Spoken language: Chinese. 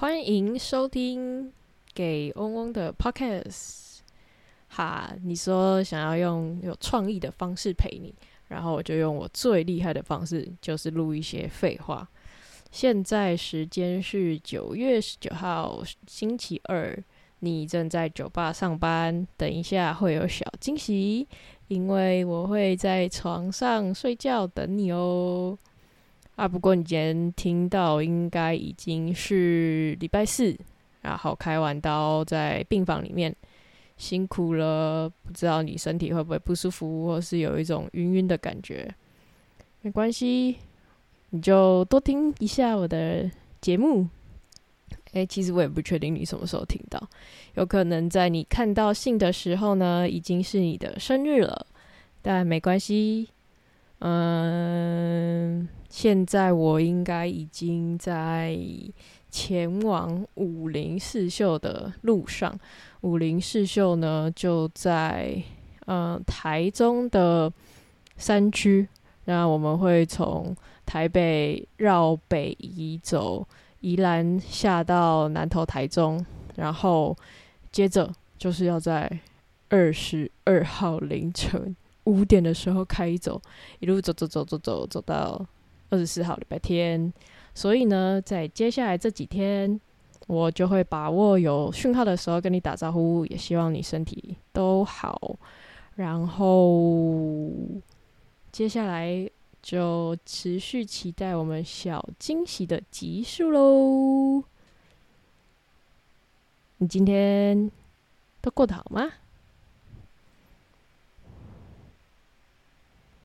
欢迎收听给嗡嗡的 Podcast。哈，你说想要用有创意的方式陪你，然后我就用我最厉害的方式，就是录一些废话。现在时间是九月十九号星期二，你正在酒吧上班，等一下会有小惊喜，因为我会在床上睡觉等你哦。啊，不过你今天听到应该已经是礼拜四，然后开完刀在病房里面，辛苦了。不知道你身体会不会不舒服，或是有一种晕晕的感觉？没关系。你就多听一下我的节目。诶，其实我也不确定你什么时候听到，有可能在你看到信的时候呢，已经是你的生日了。但没关系，嗯，现在我应该已经在前往武林四秀的路上。武林四秀呢，就在嗯台中的山区。那我们会从台北绕北移走，宜兰下到南投台中，然后接着就是要在二十二号凌晨五点的时候开走，一路走走走走走走到二十四号礼拜天。所以呢，在接下来这几天，我就会把握有讯号的时候跟你打招呼，也希望你身体都好。然后接下来。就持续期待我们小惊喜的集数喽！你今天都过得好吗？